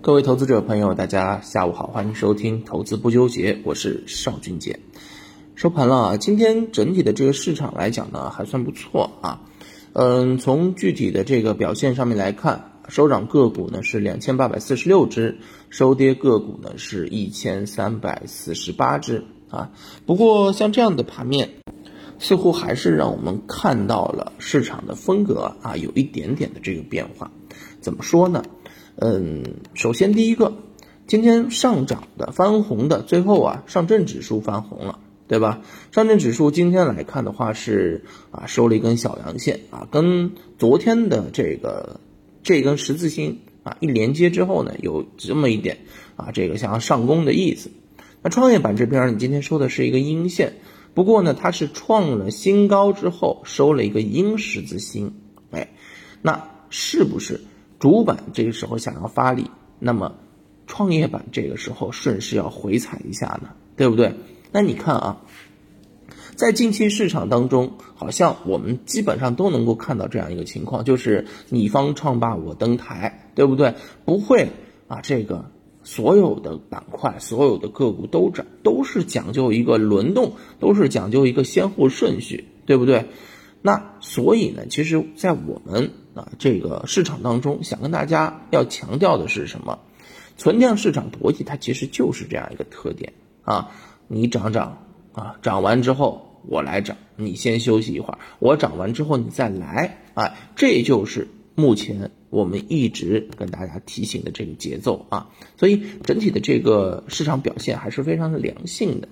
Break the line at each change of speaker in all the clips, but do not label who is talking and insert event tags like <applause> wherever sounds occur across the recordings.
各位投资者朋友，大家下午好，欢迎收听《投资不纠结》，我是邵军杰。收盘了啊，今天整体的这个市场来讲呢，还算不错啊。嗯，从具体的这个表现上面来看，收涨个股呢是两千八百四十六只，收跌个股呢是一千三百四十八只啊。不过像这样的盘面，似乎还是让我们看到了市场的风格啊，有一点点的这个变化。怎么说呢？嗯，首先第一个，今天上涨的翻红的，最后啊，上证指数翻红了，对吧？上证指数今天来看的话是啊，收了一根小阳线啊，跟昨天的这个这根十字星啊一连接之后呢，有这么一点啊，这个想要上攻的意思。那创业板这边，你今天收的是一个阴线，不过呢，它是创了新高之后收了一个阴十字星，哎，那是不是？主板这个时候想要发力，那么创业板这个时候顺势要回踩一下呢，对不对？那你看啊，在近期市场当中，好像我们基本上都能够看到这样一个情况，就是你方唱罢我登台，对不对？不会啊，这个所有的板块、所有的个股都涨，都是讲究一个轮动，都是讲究一个先后顺序，对不对？那所以呢，其实，在我们啊这个市场当中，想跟大家要强调的是什么？存量市场逻辑它其实就是这样一个特点啊，你涨涨啊，涨完之后我来涨，你先休息一会儿，我涨完之后你再来，啊，这就是目前我们一直跟大家提醒的这个节奏啊，所以整体的这个市场表现还是非常的良性的。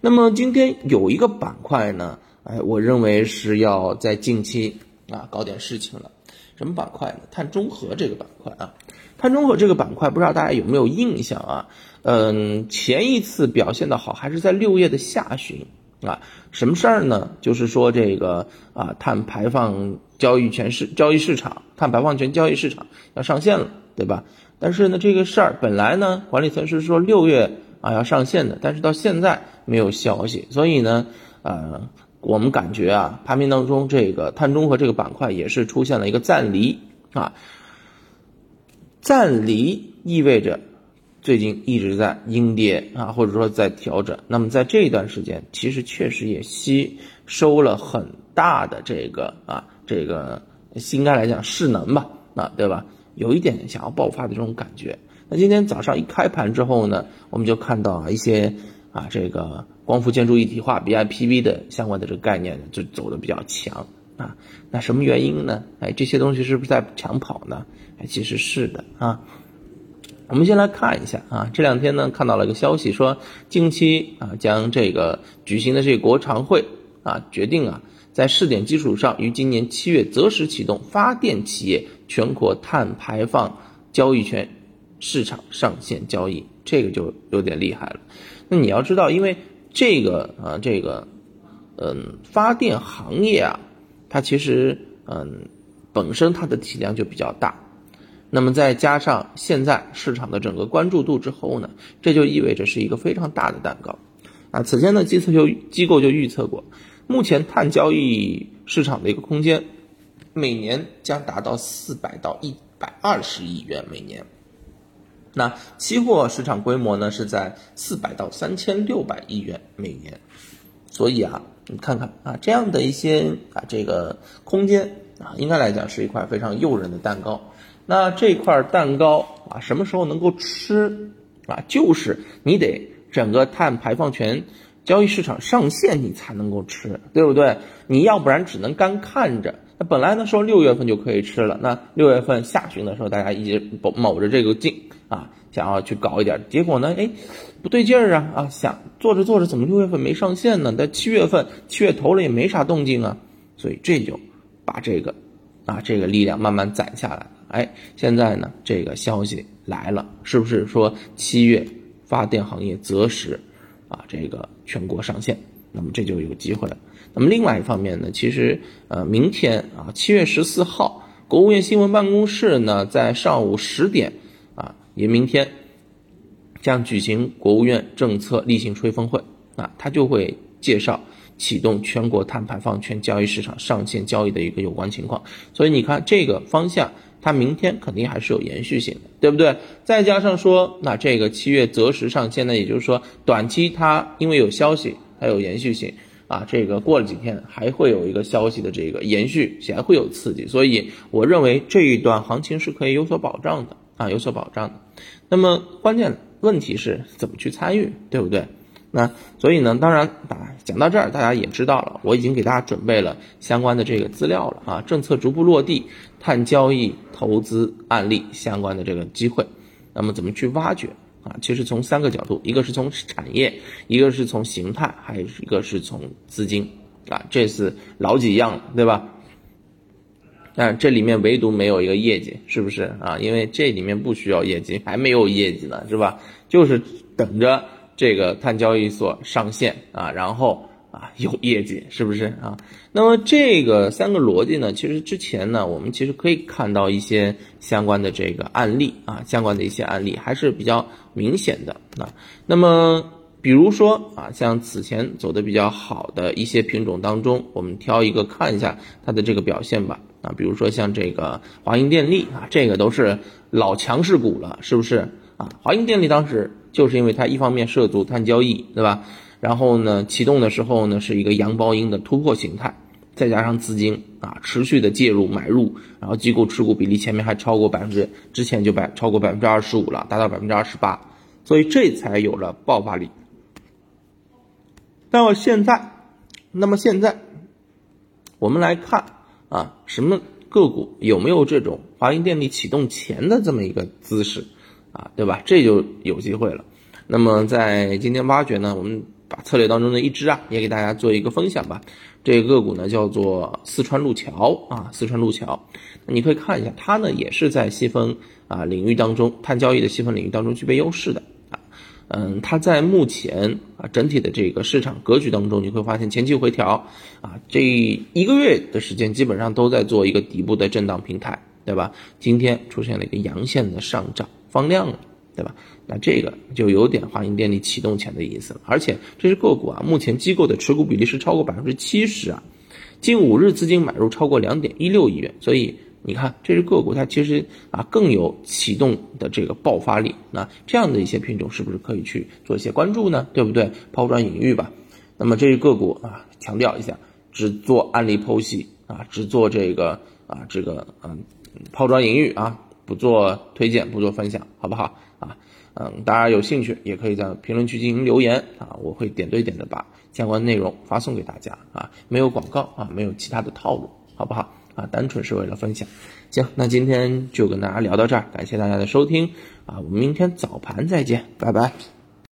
那么今天有一个板块呢。哎，我认为是要在近期啊搞点事情了。什么板块呢？碳中和这个板块啊，碳中和这个板块，不知道大家有没有印象啊？嗯，前一次表现的好还是在六月的下旬啊。什么事儿呢？就是说这个啊，碳排放交易权市交易市场，碳排放权交易市场要上线了，对吧？但是呢，这个事儿本来呢，管理层是说六月啊要上线的，但是到现在没有消息，所以呢，呃。我们感觉啊，盘面当中这个碳中和这个板块也是出现了一个暂离啊，暂离意味着最近一直在阴跌啊，或者说在调整。那么在这一段时间，其实确实也吸收了很大的这个啊，这个应该来讲势能吧，啊，对吧？有一点想要爆发的这种感觉。那今天早上一开盘之后呢，我们就看到啊一些。啊，这个光伏建筑一体化 BIPV 的相关的这个概念就走的比较强啊。那什么原因呢？哎，这些东西是不是在抢跑呢？哎，其实是的啊。我们先来看一下啊，这两天呢看到了一个消息，说近期啊将这个举行的这个国常会啊决定啊在试点基础上，于今年七月择时启动发电企业全国碳排放交易权市场上线交易，这个就有点厉害了。那你要知道，因为这个啊，这个，嗯，发电行业啊，它其实嗯，本身它的体量就比较大，那么再加上现在市场的整个关注度之后呢，这就意味着是一个非常大的蛋糕啊。此前呢，机测就机构就预测过，目前碳交易市场的一个空间，每年将达到四百到一百二十亿元每年。那期货市场规模呢是在四百到三千六百亿元每年，所以啊，你看看啊，这样的一些啊这个空间啊，应该来讲是一块非常诱人的蛋糕。那这块蛋糕啊，什么时候能够吃啊？就是你得整个碳排放权交易市场上线，你才能够吃，对不对？你要不然只能干看着。那本来呢说六月份就可以吃了，那六月份下旬的时候，大家一直卯着这个劲。啊，想要去搞一点，结果呢，哎，不对劲儿啊！啊，想做着做着，怎么六月份没上线呢？在七月份，七月头了也没啥动静啊，所以这就把这个啊这个力量慢慢攒下来了。哎，现在呢，这个消息来了，是不是说七月发电行业择时啊这个全国上线？那么这就有机会了。那么另外一方面呢，其实呃，明天啊，七月十四号，国务院新闻办公室呢在上午十点。也明天将举行国务院政策例行吹风会啊，他就会介绍启动全国碳排放权交易市场上线交易的一个有关情况。所以你看这个方向它明天肯定还是有延续性的，对不对？再加上说，那这个七月择时上线呢，也就是说短期它因为有消息，它有延续性啊，这个过了几天还会有一个消息的这个延续，还会有刺激，所以我认为这一段行情是可以有所保障的啊，有所保障的。那么关键问题是怎么去参与，对不对？那所以呢，当然，打讲到这儿，大家也知道了，我已经给大家准备了相关的这个资料了啊，政策逐步落地，碳交易投资案例相关的这个机会，那么怎么去挖掘啊？其实从三个角度，一个是从产业，一个是从形态，还有一个是从资金啊，这是老几样，对吧？但这里面唯独没有一个业绩，是不是啊？因为这里面不需要业绩，还没有业绩呢，是吧？就是等着。这个碳交易所上线啊，然后啊 <laughs> 有业绩，是不是啊？那么这个三个逻辑呢，其实之前呢，我们其实可以看到一些相关的这个案例啊，相关的一些案例还是比较明显的啊。那么比如说啊，像此前走的比较好的一些品种当中，我们挑一个看一下它的这个表现吧啊。比如说像这个华英电力啊，这个都是老强势股了，是不是啊？华英电力当时。就是因为它一方面涉足碳交易，对吧？然后呢，启动的时候呢是一个阳包阴的突破形态，再加上资金啊持续的介入买入，然后机构持股比例前面还超过百分之，之前就百超过百分之二十五了，达到百分之二十八，所以这才有了爆发力。到现在，那么现在我们来看啊，什么个股有没有这种华银电力启动前的这么一个姿势？啊，对吧？这就有机会了。那么在今天挖掘呢，我们把策略当中的一支啊，也给大家做一个分享吧。这个个股呢叫做四川路桥啊，四川路桥。你可以看一下，它呢也是在细分啊领域当中，碳交易的细分领域当中具备优势的。嗯，它在目前啊整体的这个市场格局当中，你会发现前期回调啊，这一个月的时间基本上都在做一个底部的震荡平台，对吧？今天出现了一个阳线的上涨。放量了，对吧？那这个就有点华银电力启动前的意思了。而且这是个股啊，目前机构的持股比例是超过百分之七十啊，近五日资金买入超过两点一六亿元。所以你看，这是个股，它其实啊更有启动的这个爆发力。那这样的一些品种是不是可以去做一些关注呢？对不对？抛砖引玉吧。那么这只个股啊，强调一下，只做案例剖析啊，只做这个啊这个嗯抛砖引玉啊。不做推荐，不做分享，好不好啊？嗯，大家有兴趣也可以在评论区进行留言啊，我会点对点的把相关内容发送给大家啊，没有广告啊，没有其他的套路，好不好啊？单纯是为了分享。行，那今天就跟大家聊到这儿，感谢大家的收听啊，我们明天早盘再见，拜拜。